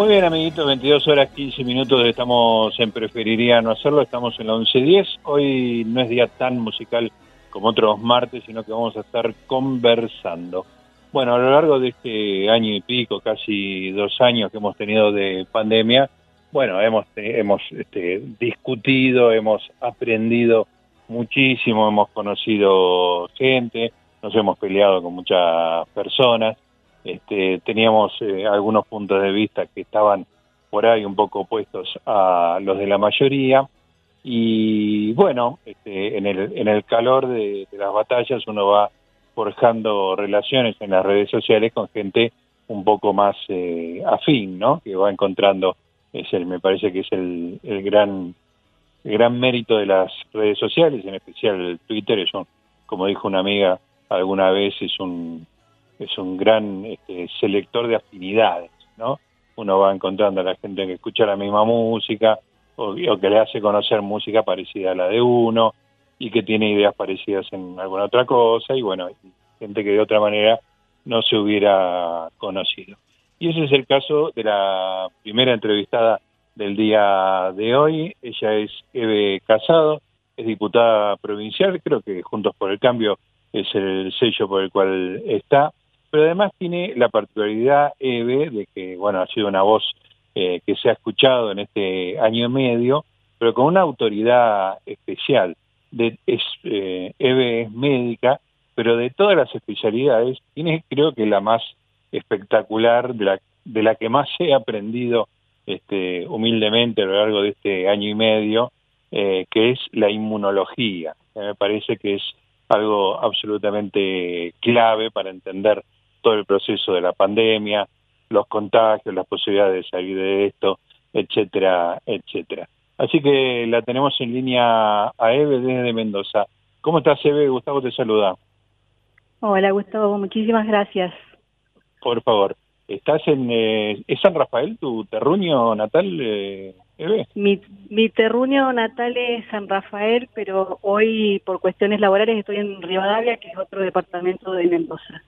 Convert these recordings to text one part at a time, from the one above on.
Muy bien, amiguitos, 22 horas 15 minutos, estamos en Preferiría no hacerlo, estamos en la 11.10. Hoy no es día tan musical como otros martes, sino que vamos a estar conversando. Bueno, a lo largo de este año y pico, casi dos años que hemos tenido de pandemia, bueno, hemos, hemos este, discutido, hemos aprendido muchísimo, hemos conocido gente, nos hemos peleado con muchas personas, este, teníamos eh, algunos puntos de vista que estaban por ahí un poco opuestos a los de la mayoría y bueno, este, en, el, en el calor de, las batallas uno va forjando relaciones en las redes sociales con gente un poco más eh, afín, ¿no? Que va encontrando, es el, me parece que es el, el gran el gran mérito de las redes sociales, en especial Twitter, es un, como dijo una amiga alguna vez, es un es un gran este, selector de afinidades, ¿no? Uno va encontrando a la gente que escucha la misma música o, que le hace conocer música parecida a la de uno y que tiene ideas parecidas en alguna otra cosa y bueno, gente que de otra manera no se hubiera conocido. Y ese es el caso de la primera entrevistada del día de hoy. Ella es Eve Casado, es diputada provincial, creo que Juntos por el Cambio es el sello por el cual está pero además tiene la particularidad, Eve, de que, bueno, ha sido una voz eh, que se ha escuchado en este año y medio, pero con una autoridad especial. De, es, eh, Eve es médica, pero de todas las especialidades, tiene creo que la más espectacular, de la, de la que más he aprendido este, humildemente a lo largo de este año y medio, eh, que es la inmunología. Me parece que es algo absolutamente clave para entender todo el proceso de la pandemia, los contagios, las posibilidades de salir de esto, etcétera, etcétera. Así que la tenemos en línea a Eve desde Mendoza. ¿Cómo estás, Eve? Gustavo te saluda. Hola, Gustavo, muchísimas gracias. Por favor, ¿estás en... Eh, ¿Es San Rafael tu terruño natal, eh, Eve? Mi, mi terruño natal es San Rafael, pero hoy por cuestiones laborales estoy en Rivadavia, que es otro departamento de Mendoza.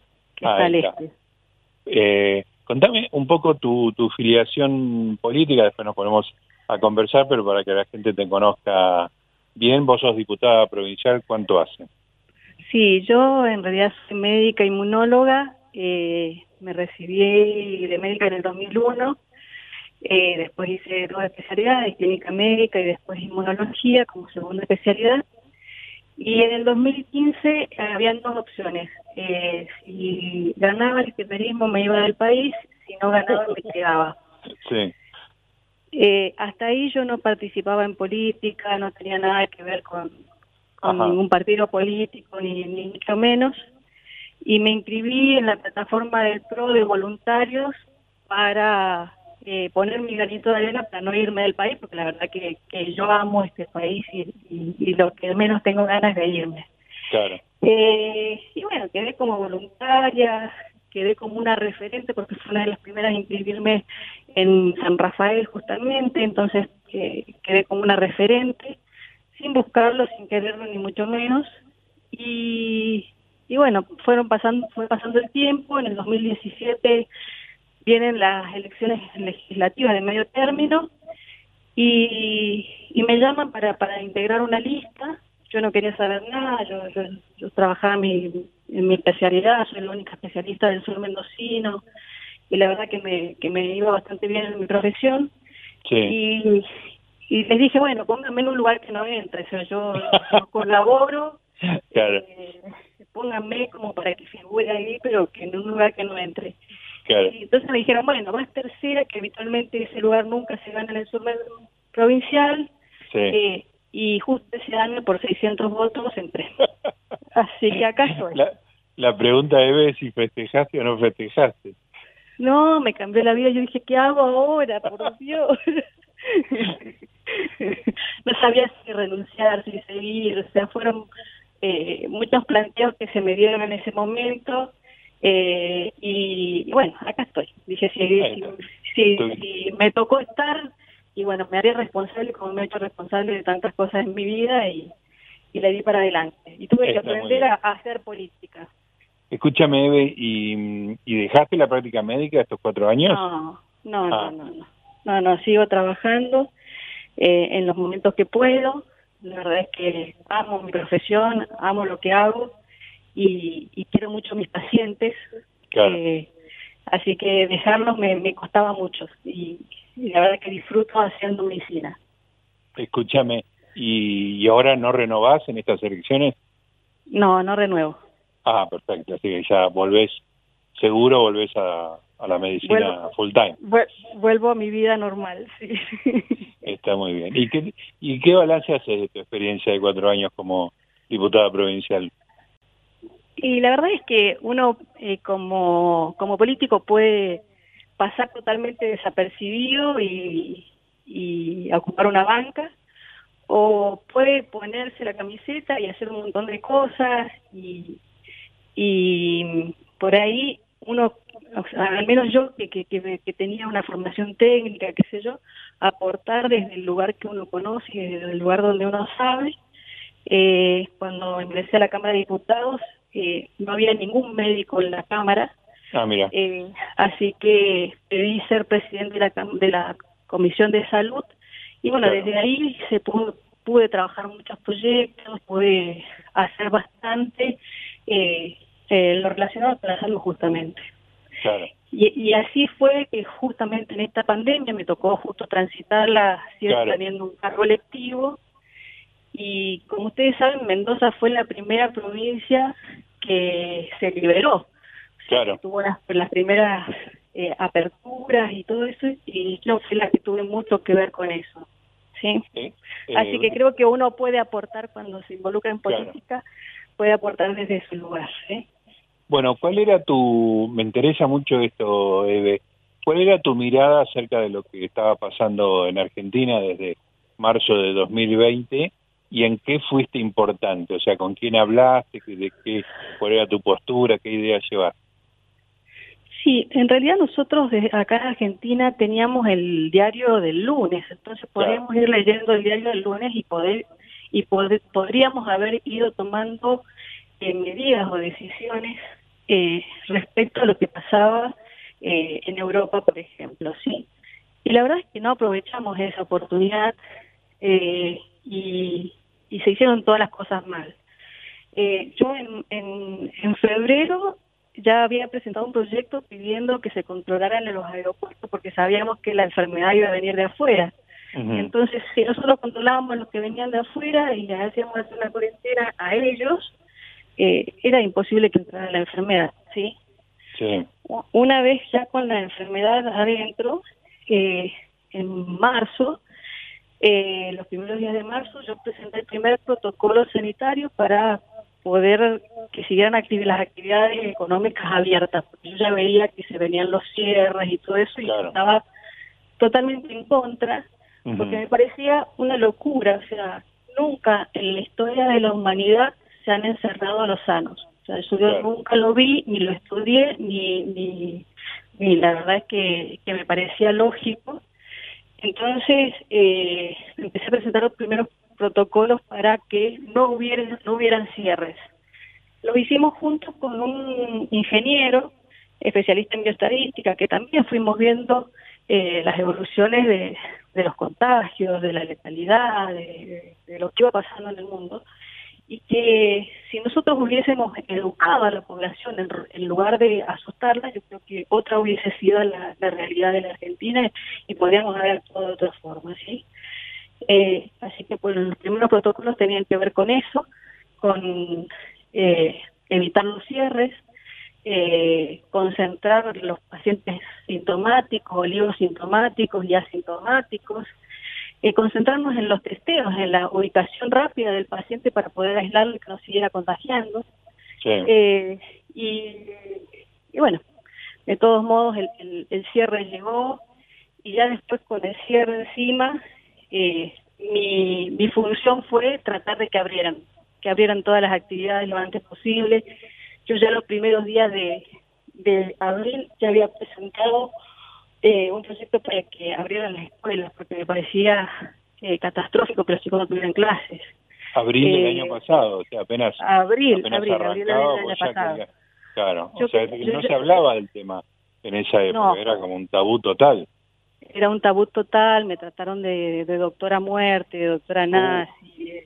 Eh, contame un poco tu, tu filiación política, después nos ponemos a conversar, pero para que la gente te conozca bien, vos sos diputada provincial, ¿cuánto hace? Sí, yo en realidad soy médica inmunóloga, eh, me recibí de médica en el 2001, eh, después hice dos especialidades, clínica médica y después inmunología como segunda especialidad. Y en el 2015 habían dos opciones. Eh, si ganaba el kirchnerismo me iba del país, si no ganaba me quedaba. Sí. Eh, hasta ahí yo no participaba en política, no tenía nada que ver con, ningún partido político, ni, ni mucho menos. Y me inscribí en la plataforma del PRO de voluntarios para eh, poner mi granito de arena para no irme del país, porque la verdad que, que yo amo este país y, y, lo que menos tengo ganas de irme. Claro. Eh, y bueno, quedé como voluntaria, quedé como una referente, porque fue una de las primeras en inscribirme en San Rafael justamente, entonces eh, quedé como una referente, sin buscarlo, sin quererlo ni mucho menos. Y, y bueno, fueron pasando, fue pasando el tiempo, en el 2017 vienen las elecciones legislativas de medio término y, y me llaman para, para integrar una lista. Yo no quería saber nada, yo, yo, trabajaba mi, en mi especialidad, soy la única especialista del sur mendocino y la verdad que me, que me iba bastante bien en mi profesión. Y, y les dije, bueno, pónganme en un lugar que no entre, o sea, yo, colaboro, eh, pónganme como para que figure ahí, pero que en un lugar que no entre. Y entonces me dijeron, bueno, vas tercera, que habitualmente ese lugar nunca se gana en el sur provincial. Eh, y justo ese año por 600 votos entré. Así que acá estoy. La, la pregunta es si festejaste o no festejaste. No, me cambió la vida. Yo dije, ¿qué hago ahora? Por Dios. no sabía si renunciar, si seguir. O sea, fueron eh, muchos planteos que se me dieron en ese momento eh, y, bueno, acá estoy. Dije, si, si, me tocó estar, y bueno, me haré responsable como me he hecho responsable de tantas cosas en mi vida y, y le di para adelante. Y tuve que aprender a, hacer política. Escúchame, Eve, ¿y, ¿y dejaste la práctica médica estos cuatro años? No, No, no, ah. no, no. No, no, sigo trabajando eh, en los momentos que puedo. La verdad es que amo mi profesión, amo lo que hago y, quiero mucho a mis pacientes. Eh, así que dejarlos me, me costaba mucho y, la verdad que disfruto haciendo medicina. Escúchame, ¿y, ahora no renovás en estas elecciones? No, no renuevo. Ah, perfecto, así que ya volvés, seguro volvés a, la medicina full time. Vuelvo a mi vida normal, sí. Está muy bien. ¿Y qué, ¿Y qué balance haces de tu experiencia de cuatro años como diputada provincial? Y la verdad es que uno eh, como, como político puede pasar totalmente desapercibido y, y ocupar una banca, o puede ponerse la camiseta y hacer un montón de cosas y, y por ahí uno, al menos yo que, que, que, tenía una formación técnica, qué sé yo, aportar desde el lugar que uno conoce, desde el lugar donde uno sabe. Eh, cuando ingresé a la Cámara de Diputados, eh, no había ningún médico en la Cámara. Ah, mira. Eh, así que pedí ser presidente de la, de la Comisión de Salud y bueno, desde ahí se pudo, pude trabajar muchos proyectos, pude hacer bastante eh, eh, lo relacionado con la salud justamente. Claro. Y, así fue que justamente en esta pandemia me tocó justo transitarla teniendo un cargo electivo y como ustedes saben, Mendoza fue la primera provincia que se liberó. Claro. tuvo las, las primeras eh, aperturas y todo eso, y yo fui la que tuve mucho que ver con eso. ¿sí? Así que eh, creo que uno puede aportar cuando se involucra en política, puede aportar desde su lugar. Bueno, ¿cuál era tu, me interesa mucho esto, Eve, cuál era tu mirada acerca de lo que estaba pasando en Argentina desde marzo de 2020 y en qué fuiste importante, o sea, con quién hablaste, de qué, cuál era tu postura, qué idea llevaste. Sí, en realidad nosotros acá en Argentina teníamos el diario del lunes, entonces podríamos ir leyendo el diario del lunes y poder y poder, podríamos haber ido tomando eh, medidas o decisiones eh, respecto a lo que pasaba eh, en Europa, por ejemplo, sí. Y la verdad es que no aprovechamos esa oportunidad eh, y, y se hicieron todas las cosas mal. Eh, yo en, en, febrero ya había presentado un proyecto pidiendo que se controlaran en los aeropuertos porque sabíamos que la enfermedad iba a venir de afuera. Entonces, si nosotros controlábamos los que venían de afuera y les hacíamos hacer una cuarentena a ellos, eh, era imposible que entrara la enfermedad, ¿sí? Sí. Una vez ya con la enfermedad adentro, eh, en marzo, eh, los primeros días de marzo yo presenté el primer protocolo sanitario para poder que siguieran las actividades económicas abiertas, porque yo ya veía que se venían los cierres y todo eso y estaba totalmente en contra, porque me parecía una locura, o sea, nunca en la historia de la humanidad se han encerrado a los sanos. O sea, yo nunca lo vi, ni lo estudié, ni, ni, ni la verdad es que, que me parecía lógico entonces, eh, empecé a presentar los primeros protocolos para que no hubieran, no hubieran cierres. Lo hicimos juntos con un ingeniero, especialista en bioestadística, que también fuimos viendo eh, las evoluciones de, los contagios, de la letalidad, de, lo que iba pasando en el mundo y que si nosotros hubiésemos educado a la población en, lugar de asustarla, yo creo que otra hubiese sido la, realidad de la Argentina y podríamos haber actuado de otra forma, ¿sí? Eh, así que pues, los primeros protocolos tenían que ver con eso, con eh, evitar los cierres, eh, concentrar los pacientes sintomáticos, libros sintomáticos y asintomáticos, eh, concentrarnos en los testeos, en la ubicación rápida del paciente para poder aislarlo y que no siguiera contagiando. Eh, y, bueno, de todos modos el, el, cierre llegó y ya después con el cierre encima, eh, mi, mi función fue tratar de que abrieran, que abrieran todas las actividades lo antes posible. Yo ya los primeros días de, de abril ya había presentado eh, un proyecto para que abrieran las escuelas, porque me parecía eh, catastrófico que los chicos no tuvieran clases. Abril del año eh, pasado, o sea, apenas. Abril, abril, abril del año pasado. claro, o sea, no se hablaba del tema en esa época, era como un tabú total. Era un tabú total, me trataron de, doctora muerte, de doctora uh. nazi,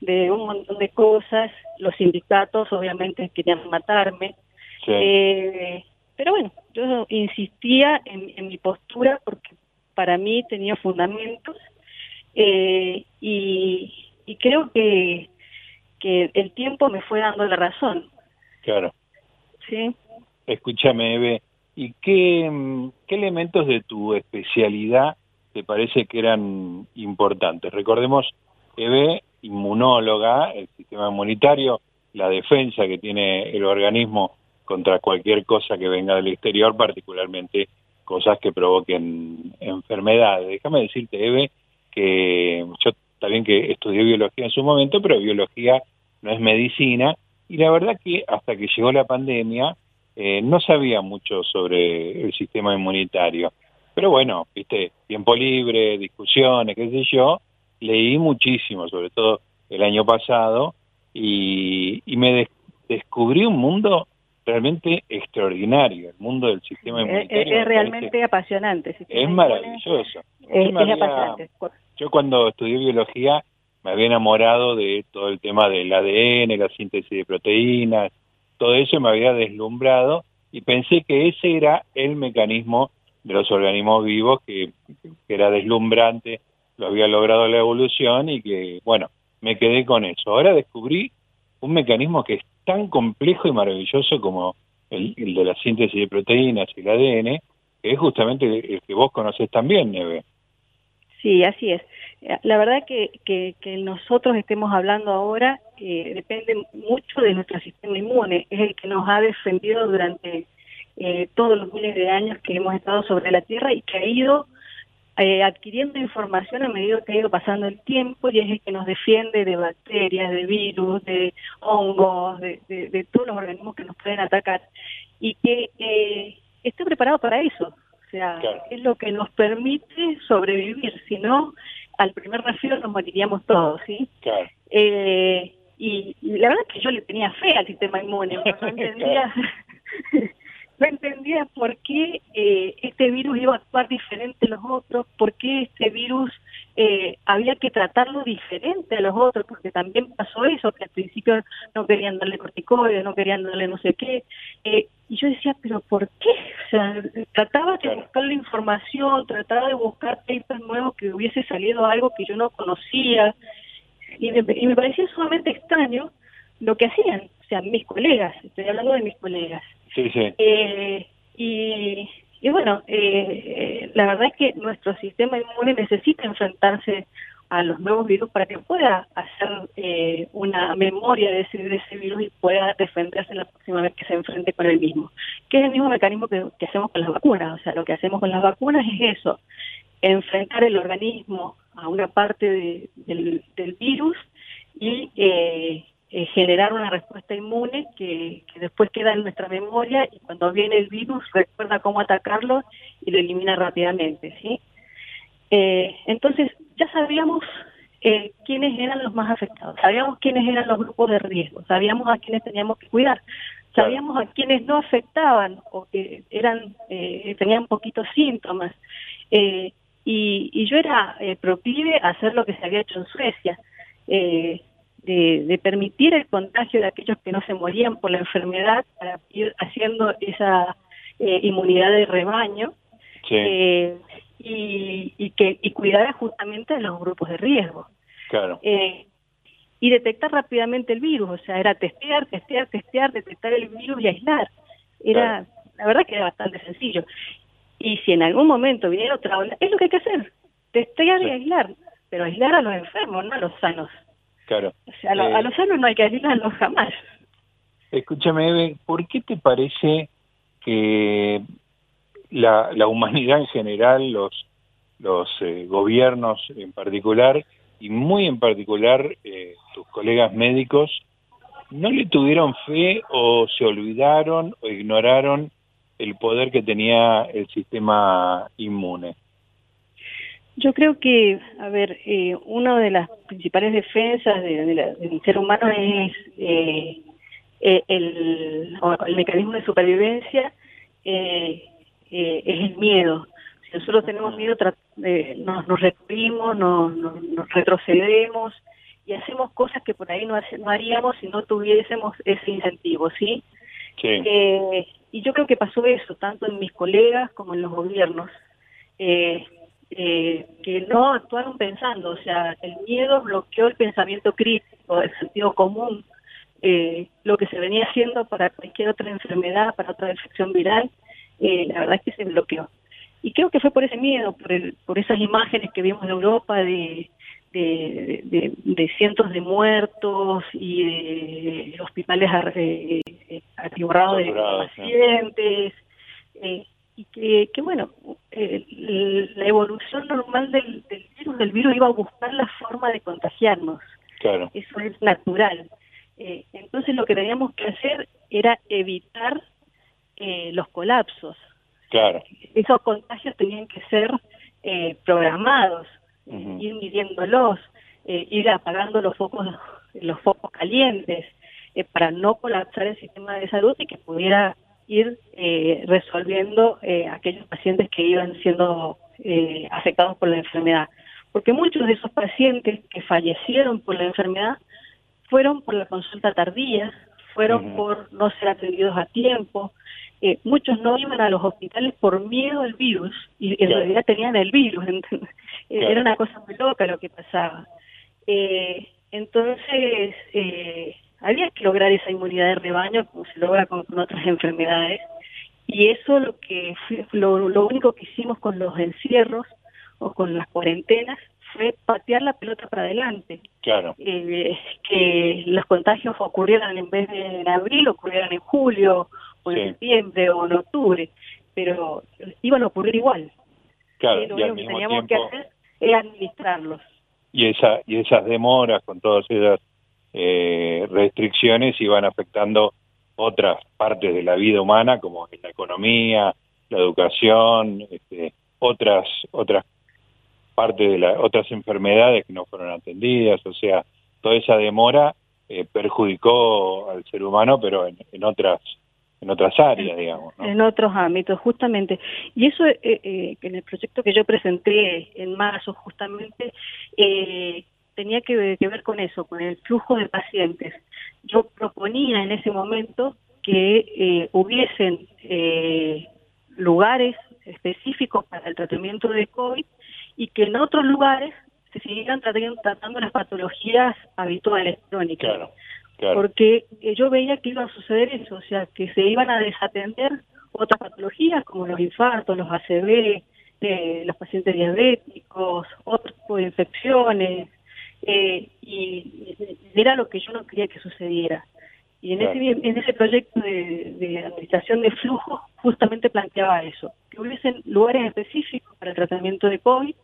de, un montón de cosas. Los sindicatos obviamente querían matarme. Eh, pero bueno, yo insistía en, mi postura porque para mí tenía fundamentos eh, y, y creo que, que el tiempo me fue dando la razón. Claro. Sí. Escúchame, Eve, ¿y qué, qué elementos de tu especialidad te parece que eran importantes? Recordemos, Eve, inmunóloga, el sistema inmunitario, la defensa que tiene el organismo contra cualquier cosa que venga del exterior, particularmente cosas que provoquen enfermedades. Déjame decirte, Eve, que yo también que estudié biología en su momento, pero biología no es medicina, y la verdad que hasta que llegó la pandemia eh, no sabía mucho sobre el sistema inmunitario. Pero bueno, viste, tiempo libre, discusiones, qué sé yo, leí muchísimo, sobre todo el año pasado, y, me descubrí un mundo realmente extraordinario, el mundo del sistema inmunitario. Es, realmente apasionante. Es maravilloso. Es, apasionante. Yo cuando estudié biología me había enamorado de todo el tema del ADN, la síntesis de proteínas, todo eso me había deslumbrado y pensé que ese era el mecanismo de los organismos vivos que, era deslumbrante, lo había logrado la evolución y que, bueno, me quedé con eso. Ahora descubrí un mecanismo que es tan complejo y maravilloso como el, de la síntesis de proteínas y el ADN, que es justamente el que vos conocés también, Neve. Sí, así es. Eh, la verdad que, que, que nosotros estemos hablando ahora eh, depende mucho de nuestro sistema inmune, es el que nos ha defendido durante eh, todos los miles de años que hemos estado sobre la Tierra y que ha ido eh, adquiriendo información a medida que ha ido pasando el tiempo y es el que nos defiende de bacterias, de virus, de hongos, de, de, todos los organismos que nos pueden atacar y que eh, esté preparado para eso. O sea, es lo que nos permite sobrevivir, si no, al primer resfriado nos moriríamos todos, ¿sí? Eh, y, la verdad es que yo le tenía fe al sistema inmune, no entendía, no entendía por qué eh, este virus iba a actuar diferente a los otros, por qué este virus eh, había que tratarlo diferente a los otros, porque también pasó eso, que al principio no querían darle corticoides, no querían darle no sé qué, eh, y yo decía, pero ¿por qué? O sea, trataba de buscar la información, trataba de buscar papers nuevos que hubiese salido algo que yo no conocía, y me, y me parecía sumamente extraño lo que hacían, sea, mis colegas, estoy hablando de mis colegas. Sí, sí. Eh, y, y bueno, eh, la verdad es que nuestro sistema inmune necesita enfrentarse a los nuevos virus para que pueda hacer eh, una memoria de ese, de ese virus y pueda defenderse la próxima vez que se enfrente con el mismo. Que es el mismo mecanismo que, hacemos con las vacunas. O sea, lo que hacemos con las vacunas es eso, enfrentar el organismo a una parte del, del virus y eh, eh, generar una respuesta inmune que, después queda en nuestra memoria y cuando viene el virus recuerda cómo atacarlo y lo elimina rápidamente, ¿sí? Eh, entonces ya sabíamos eh, quiénes eran los más afectados, sabíamos quiénes eran los grupos de riesgo, sabíamos a quiénes teníamos que cuidar, sabíamos a quiénes no afectaban o que eran eh, tenían poquitos síntomas. y, y yo era proclive hacer lo que se había hecho en Suecia. Eh, de, permitir el contagio de aquellos que no se morían por la enfermedad para ir haciendo esa eh, inmunidad de rebaño eh, y, y, que y cuidar justamente a los grupos de riesgo. Claro. Eh, y detectar rápidamente el virus, o sea, era testear, testear, testear, detectar el virus y aislar. Era, la verdad que era bastante sencillo. Y si en algún momento viniera otra ola, es lo que hay que hacer, testear y aislar, pero aislar a los enfermos, no a los sanos. Claro. a, eh, los sanos no hay que ayudarlos jamás. Escúchame, Eve, ¿por qué te parece que la, la humanidad en general, los, los eh, gobiernos en particular, y muy en particular eh, tus colegas médicos, no le tuvieron fe o se olvidaron o ignoraron el poder que tenía el sistema inmune? Yo creo que, a ver, eh, una de las principales defensas del ser humano es eh, eh, el, el, mecanismo de supervivencia eh, es el miedo. Si nosotros tenemos miedo, eh, nos, nos recurrimos, nos, nos, retrocedemos y hacemos cosas que por ahí no, no haríamos si no tuviésemos ese incentivo, ¿sí? sí. Eh, y yo creo que pasó eso, tanto en mis colegas como en los gobiernos, eh, eh, que no actuaron pensando, o sea, el miedo bloqueó el pensamiento crítico, el sentido común, eh, lo que se venía haciendo para cualquier otra enfermedad, para otra infección viral, eh, la verdad es que se bloqueó. Y creo que fue por ese miedo, por, el, por esas imágenes que vimos en Europa de, de, de, cientos de muertos y de hospitales eh, atiborrados de pacientes. Eh, y que, que bueno, eh, la evolución normal del, del, virus, del virus iba a buscar la forma de contagiarnos. Claro. Eso es natural. Eh, entonces lo que teníamos que hacer era evitar eh, los colapsos. Claro. Esos contagios tenían que ser eh, programados, ir midiéndolos, ir apagando los focos, los focos calientes, eh, para no colapsar el sistema de salud y que pudiera ir eh, resolviendo eh, aquellos pacientes que iban siendo eh, afectados por la enfermedad. Porque muchos de esos pacientes que fallecieron por la enfermedad fueron por la consulta tardía, fueron por no ser atendidos a tiempo. Eh, muchos no iban a los hospitales por miedo al virus y en realidad tenían el virus. Era una cosa muy loca lo que pasaba. Eh, entonces, eh, había que lograr esa inmunidad de rebaño como se logra con, otras enfermedades. Y eso lo que lo, lo único que hicimos con los encierros o con las cuarentenas fue patear la pelota para adelante. Claro. Eh, que los contagios ocurrieran en vez de en abril, ocurrieran en julio, o en septiembre, o en octubre, pero iban a ocurrir igual. Claro, lo único que teníamos que hacer es administrarlos. Y, esa, y esas demoras con todas esas eh, restricciones iban afectando otras partes de la vida humana, como la economía, la educación, este, otras otras parte de las otras enfermedades que no fueron atendidas, o sea, toda esa demora eh, perjudicó al ser humano, pero en, en otras en otras áreas, digamos. En otros ámbitos, justamente. Y eso eh, eh, en el proyecto que yo presenté en marzo, justamente, eh, tenía que, que, ver con eso, con el flujo de pacientes. Yo proponía en ese momento que eh, hubiesen eh, lugares específicos para el tratamiento de COVID y que en otros lugares se siguieran tratando, tratando las patologías habituales crónicas. Claro, claro. Porque eh, yo veía que iba a suceder eso, o sea, que se iban a desatender otras patologías como los infartos, los ACV, eh, los pacientes diabéticos, otro tipo de infecciones, eh, y era lo que yo no quería que sucediera. Y en, claro. ese, en ese proyecto de, de administración de flujo justamente planteaba eso, que hubiesen lugares específicos para el tratamiento de COVID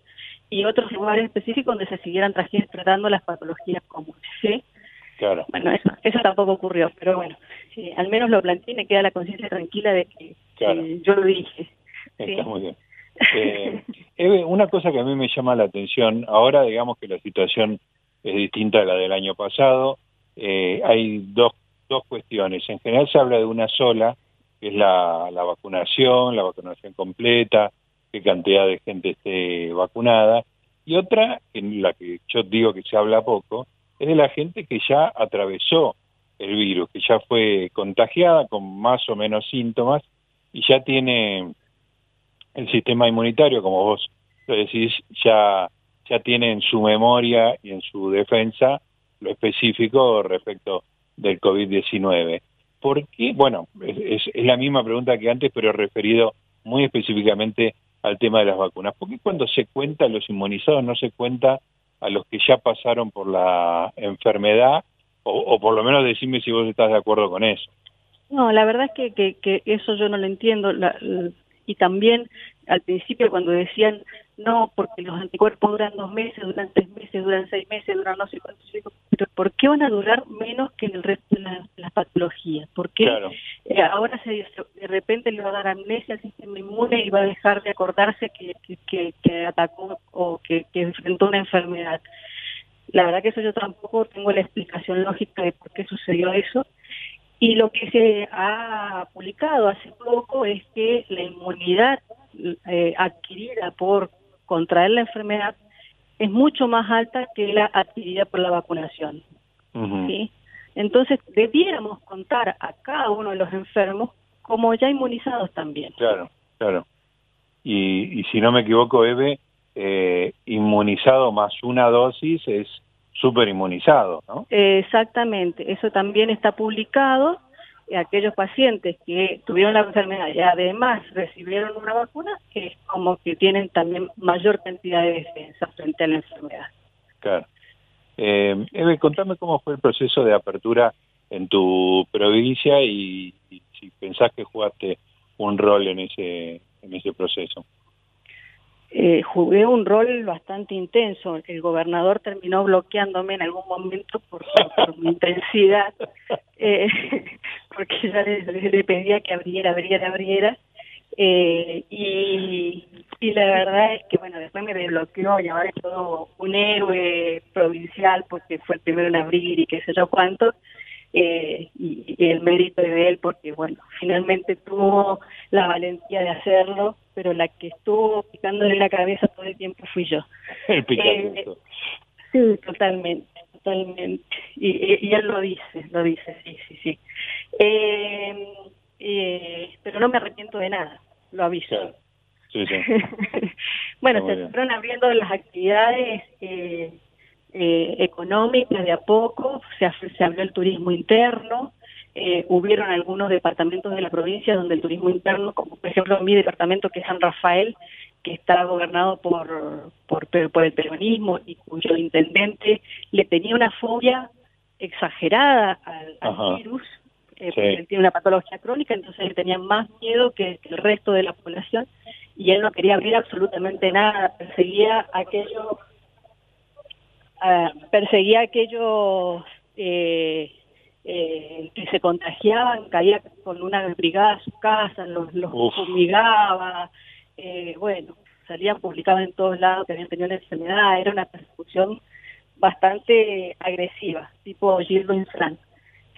y otros lugares específicos donde se siguieran tratando las patologías comunes. ¿sí? Claro. Bueno, eso, eso tampoco ocurrió, pero bueno, eh, al menos lo planteé y me queda la conciencia tranquila de que claro. eh, yo lo dije. Está ¿sí? muy bien. Eh, una cosa que a mí me llama la atención, ahora digamos que la situación es distinta a la del año pasado, eh, hay dos, dos cuestiones. En general se habla de una sola, que es la, la vacunación, la vacunación completa, qué cantidad de gente esté vacunada, y otra, en la que yo digo que se habla poco, es de la gente que ya atravesó el virus, que ya fue contagiada con más o menos síntomas y ya tiene el sistema inmunitario, como vos lo decís, ya, ya tiene en su memoria y en su defensa lo específico respecto del COVID-19. ¿Por qué? Bueno, es, la misma pregunta que antes, pero referido muy específicamente al tema de las vacunas. ¿Por qué cuando se cuenta a los inmunizados no se cuenta a los que ya pasaron por la enfermedad? O, o por lo menos decime si vos estás de acuerdo con eso. No, la verdad es que, que, que eso yo no lo entiendo. La, y también al principio cuando decían no, porque los anticuerpos duran dos meses, duran tres meses, duran seis meses, duran no sé cuántos, pero ¿por qué van a durar menos que en el resto de las la patologías? ¿Por qué claro. eh, ahora se, de repente le va a dar amnesia al sistema inmune y va a dejar de acordarse que, que, que, que atacó o que, que enfrentó una enfermedad? La verdad que eso yo tampoco tengo la explicación lógica de por qué sucedió eso Y lo que se ha publicado hace poco es que la inmunidad eh, adquirida por contraer la enfermedad es mucho más alta que la adquirida por la vacunación. ¿sí? Entonces, debiéramos contar a cada uno de los enfermos como ya inmunizados también. Claro, claro. Y, y si no me equivoco, Eve, eh, inmunizado más una dosis es súper inmunizado, ¿no? exactamente, eso también está publicado. Aquellos pacientes que tuvieron la enfermedad y además recibieron una vacuna, es como que tienen también mayor cantidad de defensa frente a la enfermedad. Claro. Eh, Eve, contame cómo fue el proceso de apertura en tu provincia y, y si pensás que jugaste un rol en ese, en ese proceso eh, jugué un rol bastante intenso. El gobernador terminó bloqueándome en algún momento por, mi intensidad, eh, porque ya le, pedía que abriera, abriera, abriera. Eh, y, y la verdad es que, bueno, después me desbloqueó y ahora es todo un héroe provincial porque fue el primero en abrir y qué sé yo cuánto. Eh, y, el mérito de él porque, bueno, finalmente tuvo la valentía de hacerlo, pero la que estuvo picándole la cabeza todo el tiempo fui yo. El eh, sí, totalmente, totalmente. Y, y, él lo dice, lo dice, sí, sí, sí. Eh, eh, pero no me arrepiento de nada, lo aviso. Sí, sí. bueno, se fueron abriendo las actividades eh, eh, económicas de a poco, se, se abrió el turismo interno, eh, hubieron algunos departamentos de la provincia donde el turismo interno, como por ejemplo mi departamento que es San Rafael, que está gobernado por, por, por el peronismo y cuyo intendente le tenía una fobia exagerada al, virus, eh, porque él tiene una patología crónica, entonces le tenía más miedo que, el resto de la población y él no quería abrir absolutamente nada, perseguía aquello perseguía a aquellos eh, eh, que se contagiaban, caía con una brigada a su casa, los, los fumigaba, eh, bueno, salían publicados en todos lados que habían tenido la enfermedad, era una persecución bastante agresiva, tipo Gildo Infran.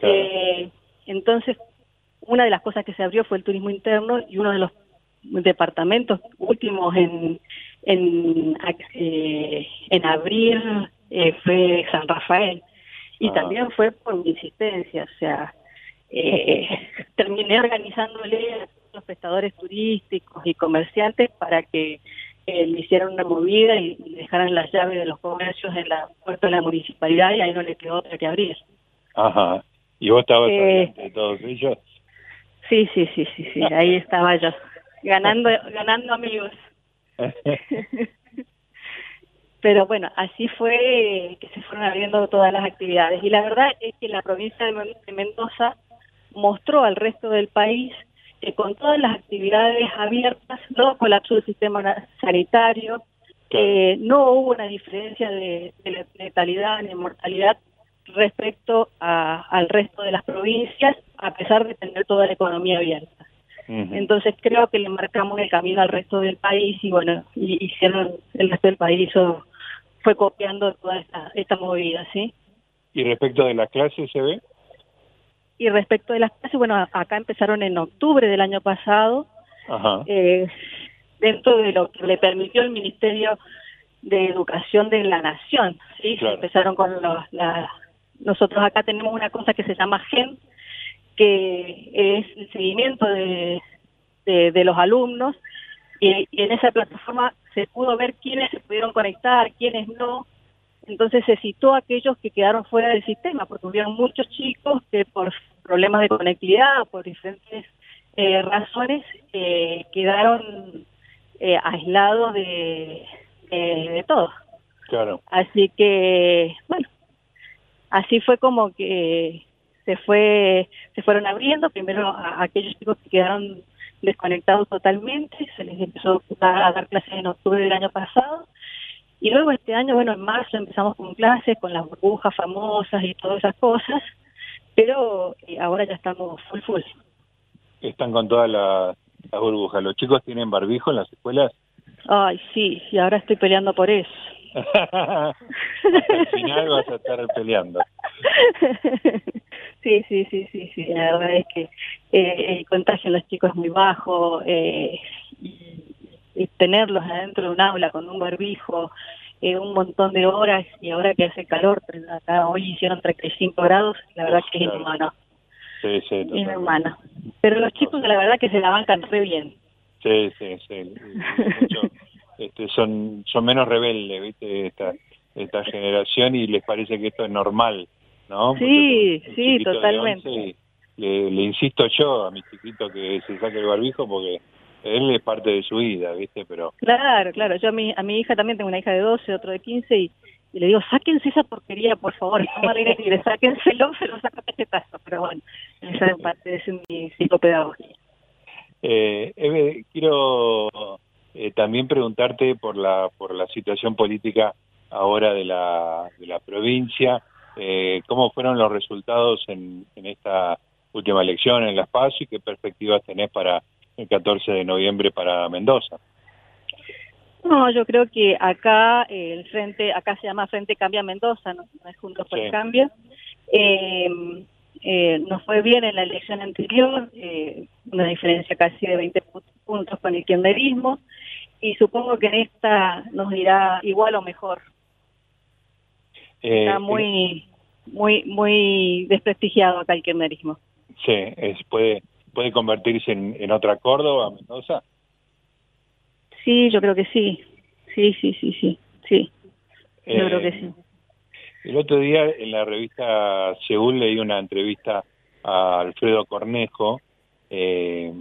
Eh, entonces, una de las cosas que se abrió fue el turismo interno y uno de los departamentos últimos en en, eh, en abril eh, fue San Rafael y ah. también fue por mi insistencia, o sea, eh, terminé organizándole a los prestadores turísticos y comerciantes para que eh, le hicieran una movida y, dejaran las llaves de los comercios en la puerta de la municipalidad y ahí no le quedó otra que abrir. Ajá. ¿Y vos estabas eh, de todos ellos? Sí, sí, sí, sí, sí, ahí estaba yo, ganando, ganando amigos. Pero bueno, así fue que se fueron abriendo todas las actividades. Y la verdad es que la provincia de Mendoza mostró al resto del país que con todas las actividades abiertas no colapsó el sistema sanitario, que no hubo una diferencia de, letalidad ni mortalidad respecto al resto de las provincias, a pesar de tener toda la economía abierta. Entonces creo que le marcamos el camino al resto del país y bueno, y, hicieron el resto del país hizo, fue copiando toda esta, esta movida, ¿sí? ¿Y respecto de las clases se ve? Y respecto de las clases, bueno, acá empezaron en octubre del año pasado, Eh, dentro de lo que le permitió el Ministerio de Educación de la Nación, ¿sí? Empezaron con los, la, nosotros acá tenemos una cosa que se llama GEN, que es el seguimiento de, de, los alumnos y, en esa plataforma se pudo ver quiénes se pudieron conectar, quiénes no. Entonces se citó a aquellos que quedaron fuera del sistema, porque hubieron muchos chicos que por problemas de conectividad, por diferentes eh, razones, eh, quedaron eh, aislados de, de todo. Claro. Así que, bueno, así fue como que se fue se fueron abriendo primero a, aquellos chicos que quedaron desconectados totalmente se les empezó a, dar clases en octubre del año pasado. Y luego este año bueno en marzo empezamos con clases con las burbujas famosas y todas esas cosas pero eh, ahora ya estamos full full. Están con todas las burbujas. Los chicos tienen barbijo en las escuelas. Ay sí y ahora estoy peleando por eso al final vas a estar peleando Sí, sí, sí, sí, sí. La verdad es que eh, el contagio en los chicos es muy bajo eh, y, tenerlos adentro de un aula con un barbijo eh, un montón de horas y ahora que hace calor, acá hoy hicieron 35 grados, la verdad que es inhumano. Sí, sí, inhumano. Pero los chicos la verdad que se la bancan re bien. Sí, sí, sí. Este, son, son menos rebeldes, ¿viste? Esta, esta generación y les parece que esto es normal, ¿no? Sí, sí, totalmente. le, le, insisto yo a mi chiquito que se saque el barbijo porque él es parte de su vida, ¿viste? Pero Claro, claro. Yo a mi, a mi hija también tengo una hija de 12, otro de 15 y, le digo, sáquense esa porquería, por favor. No me tigre, sáquenselo, se lo saca tazo. Pero bueno, esa es parte de mi psicopedagogía. Eh, Eve, quiero eh, también preguntarte por la por la situación política ahora de la, de la provincia. Eh, ¿Cómo fueron los resultados en, en esta última elección en Las Paz y qué perspectivas tenés para el 14 de noviembre para Mendoza? No, yo creo que acá eh, el frente, acá se llama Frente Cambia Mendoza, no, es Juntos por el Cambio. Eh, eh, nos fue bien en la elección anterior, eh, una diferencia casi de 20 puntos con el kirchnerismo, y supongo que en esta nos dirá igual o mejor. Está muy, muy, muy desprestigiado acá el kirchnerismo. Sí, es, puede, puede convertirse en, en otra Córdoba, Mendoza. Sí, yo creo que sí. Sí, sí, sí, sí, sí. Yo creo que sí. El otro día en la revista Seúl leí una entrevista a Alfredo Cornejo. Eh,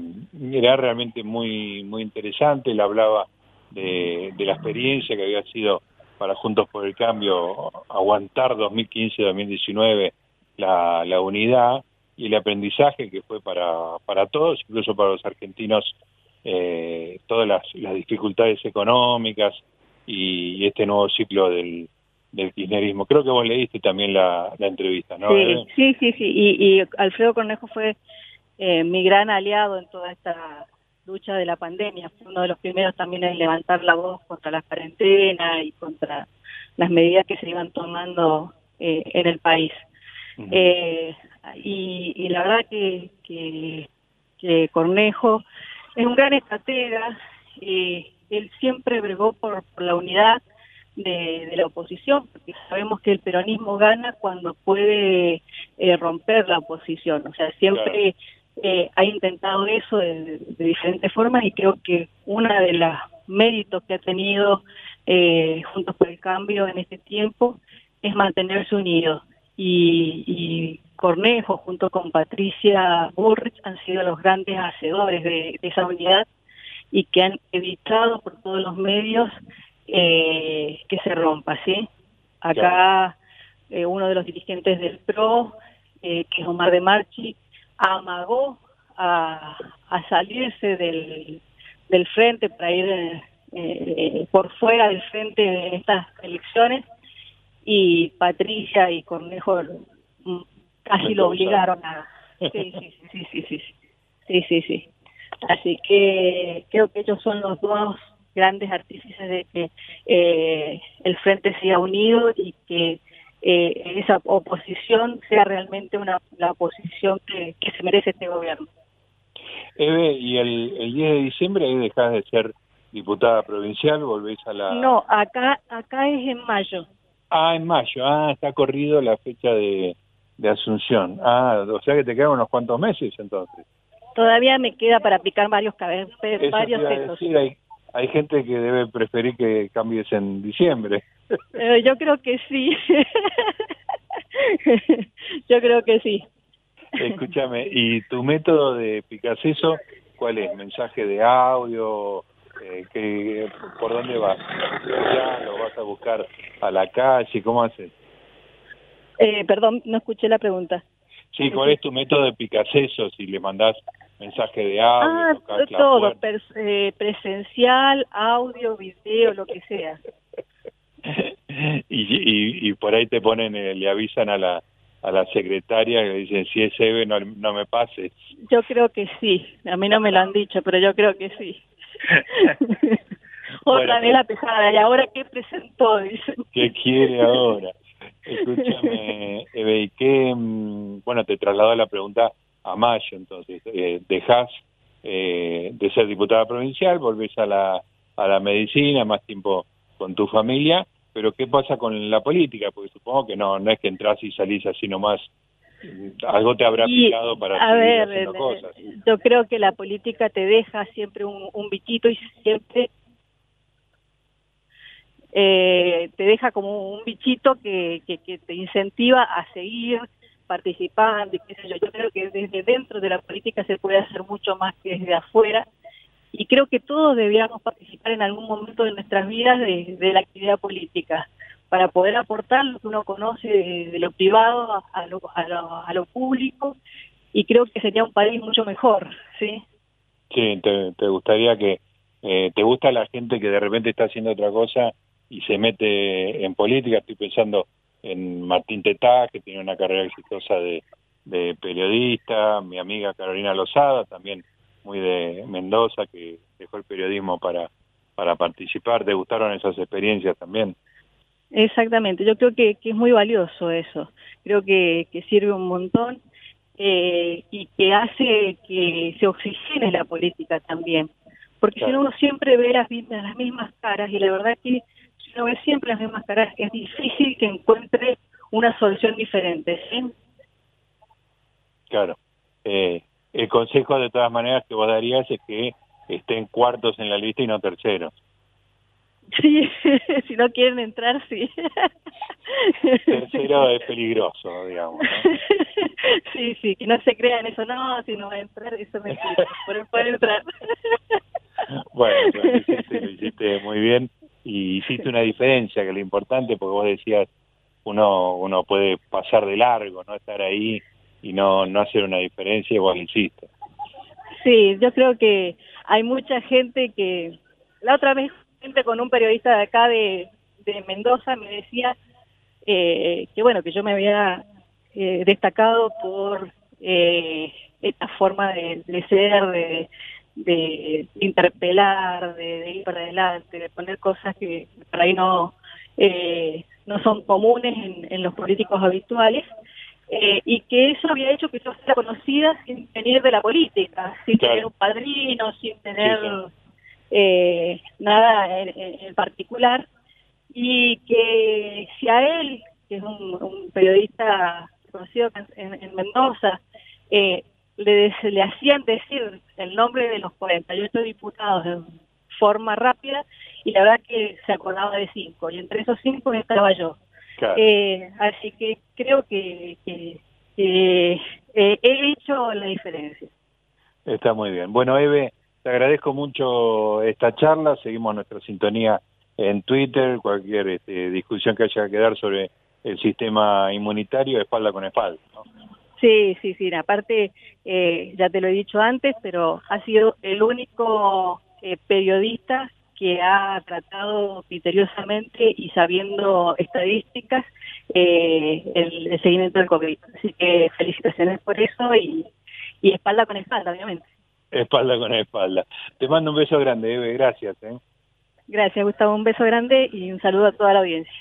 era realmente muy muy interesante. Él hablaba de, de la experiencia que había sido para Juntos por el Cambio aguantar 2015-2019 la, la unidad y el aprendizaje que fue para, para todos, incluso para los argentinos, eh, todas las, las dificultades económicas y este nuevo ciclo del, del kirchnerismo. Creo que vos leíste también la, la entrevista, ¿no? Sí, sí, sí, Y, y Alfredo Cornejo fue eh, mi gran aliado en toda esta lucha de la pandemia. Fue uno de los primeros también en levantar la voz contra la cuarentena y contra las medidas que se iban tomando eh, en el país. eh, y, y, la verdad que, que, que, Cornejo es un gran estratega. Eh, él siempre bregó por, por la unidad de, la oposición, porque sabemos que el peronismo gana cuando puede eh, romper la oposición, o sea, siempre eh, ha intentado eso de, diferentes formas y creo que una de los méritos que ha tenido eh, Juntos por el Cambio en este tiempo es mantenerse unido y, y Cornejo junto con Patricia Burrich han sido los grandes hacedores de esa unidad y que han evitado por todos los medios eh, que se rompa, ¿sí? Acá eh, uno de los dirigentes del PRO, eh, que es Omar de Marchi, amagó a, a salirse del, del frente para ir eh, por fuera del frente en estas elecciones y Patricia y Cornejo casi lo obligaron a... Sí, sí, sí, sí, sí, sí, sí, sí. Así que creo que ellos son los dos grandes artífices de que eh, el frente sea unido y que eh, esa oposición sea realmente una la oposición que, que se merece este gobierno. Eve, ¿y el, el 10 de diciembre ahí dejás de ser diputada provincial? ¿Volvés a la...? No, acá acá es en mayo. Ah, en mayo. Ah, está corrido la fecha de, de Asunción. Ah, o sea que te quedan unos cuantos meses entonces. Todavía me queda para picar varios varios hay, hay gente que debe preferir que cambies en diciembre. Eh, yo creo que sí. yo creo que sí. Escúchame, ¿y tu método de picaceso cuál es? ¿Mensaje de audio? Eh, que, ¿Por dónde vas? ¿Ya lo vas a buscar a la calle? ¿Cómo haces? Eh, perdón, no escuché la pregunta. Sí, ¿cuál es tu método de picaceso? Si le mandás mensaje de audio, ah, todo, eh, presencial, audio, video, lo que sea. y, y, y, por ahí te ponen, eh, le avisan a la a la secretaria que dicen si es Eve no, no me pases. Yo creo que sí, a mí no me lo han dicho, pero yo creo que sí. Otra vez la pesada, ¿y ahora qué presentó? Dicen. ¿Qué quiere ahora? Escúchame, Eve, ¿y qué, mm, bueno, te traslado la pregunta a mayo, entonces, eh, dejás eh, de ser diputada provincial, volvés a la, a la medicina, más tiempo con tu familia, pero ¿qué pasa con la política? Porque supongo que no, no es que entras y salís así nomás algo te habrá picado para a ver, haciendo eh, cosas. Yo creo que la política te deja siempre un, un bichito y siempre eh, te deja como un bichito que, que, te incentiva a seguir participando y qué sé yo. Creo que desde dentro de la política se puede hacer mucho más que desde afuera y creo que todos deberíamos participar en algún momento de nuestras vidas de, la actividad política para poder aportar lo que uno conoce de, lo privado a lo, a, lo, público y creo que sería un país mucho mejor, ¿sí? Sí, te, gustaría que, eh, te gusta la gente que de repente está haciendo otra cosa y se mete en política, estoy pensando en Martín Tetá, que tiene una carrera exitosa de, de periodista, mi amiga Carolina Lozada, también muy de Mendoza, que dejó el periodismo para, para participar. ¿Te gustaron esas experiencias también? Exactamente, yo creo que, es muy valioso eso, creo que, sirve un montón eh, y que hace que se oxigene la política también, porque si uno siempre ve las, las mismas caras y la verdad que si uno ve siempre las mismas caras es difícil que encuentre una solución diferente, ¿sí? Claro, eh, el consejo de todas maneras que vos darías es que estén cuartos en la lista y no terceros. Sí, si no quieren entrar, sí. Tercero es peligroso, digamos. Sí, sí, que no se crean eso, no, si no va a entrar, eso es mentira, por entrar. Bueno, lo hiciste, lo hiciste muy bien y hiciste una diferencia, que lo importante, porque vos decías, uno uno puede pasar de largo, no estar ahí y no, no hacer una diferencia, igual lo hiciste. Sí, yo creo que hay mucha gente que... La otra vez con un periodista de acá de, Mendoza me decía eh, que bueno, que yo me había eh, destacado por eh, esta forma de, ser, de, interpelar, de, ir para adelante, de poner cosas que por ahí no, no son comunes en, los políticos habituales. y que eso había hecho que yo fuera conocida sin venir de la política, sin tener un padrino, sin tener eh, nada en, particular, y que si a él, que es un, periodista conocido en, Mendoza, eh, le, le hacían decir el nombre de los 48 diputados de forma rápida, y la verdad que se acordaba de cinco, y entre esos cinco estaba yo. Eh, así que creo que, que, que eh, he hecho la diferencia. Está muy bien. Bueno, Eve, te agradezco mucho esta charla, seguimos nuestra sintonía en Twitter, cualquier este, discusión que haya que dar sobre el sistema inmunitario, espalda con espalda. Sí, sí, sí, aparte, eh, ya te lo he dicho antes, pero ha sido el único eh, periodista que ha tratado criteriosamente y sabiendo estadísticas eh, el, seguimiento del COVID. Así que felicitaciones por eso y espalda con espalda, obviamente espalda con espalda. Te mando un beso grande, Eve, gracias. ¿eh? Gracias, Gustavo, un beso grande y un saludo a toda la audiencia.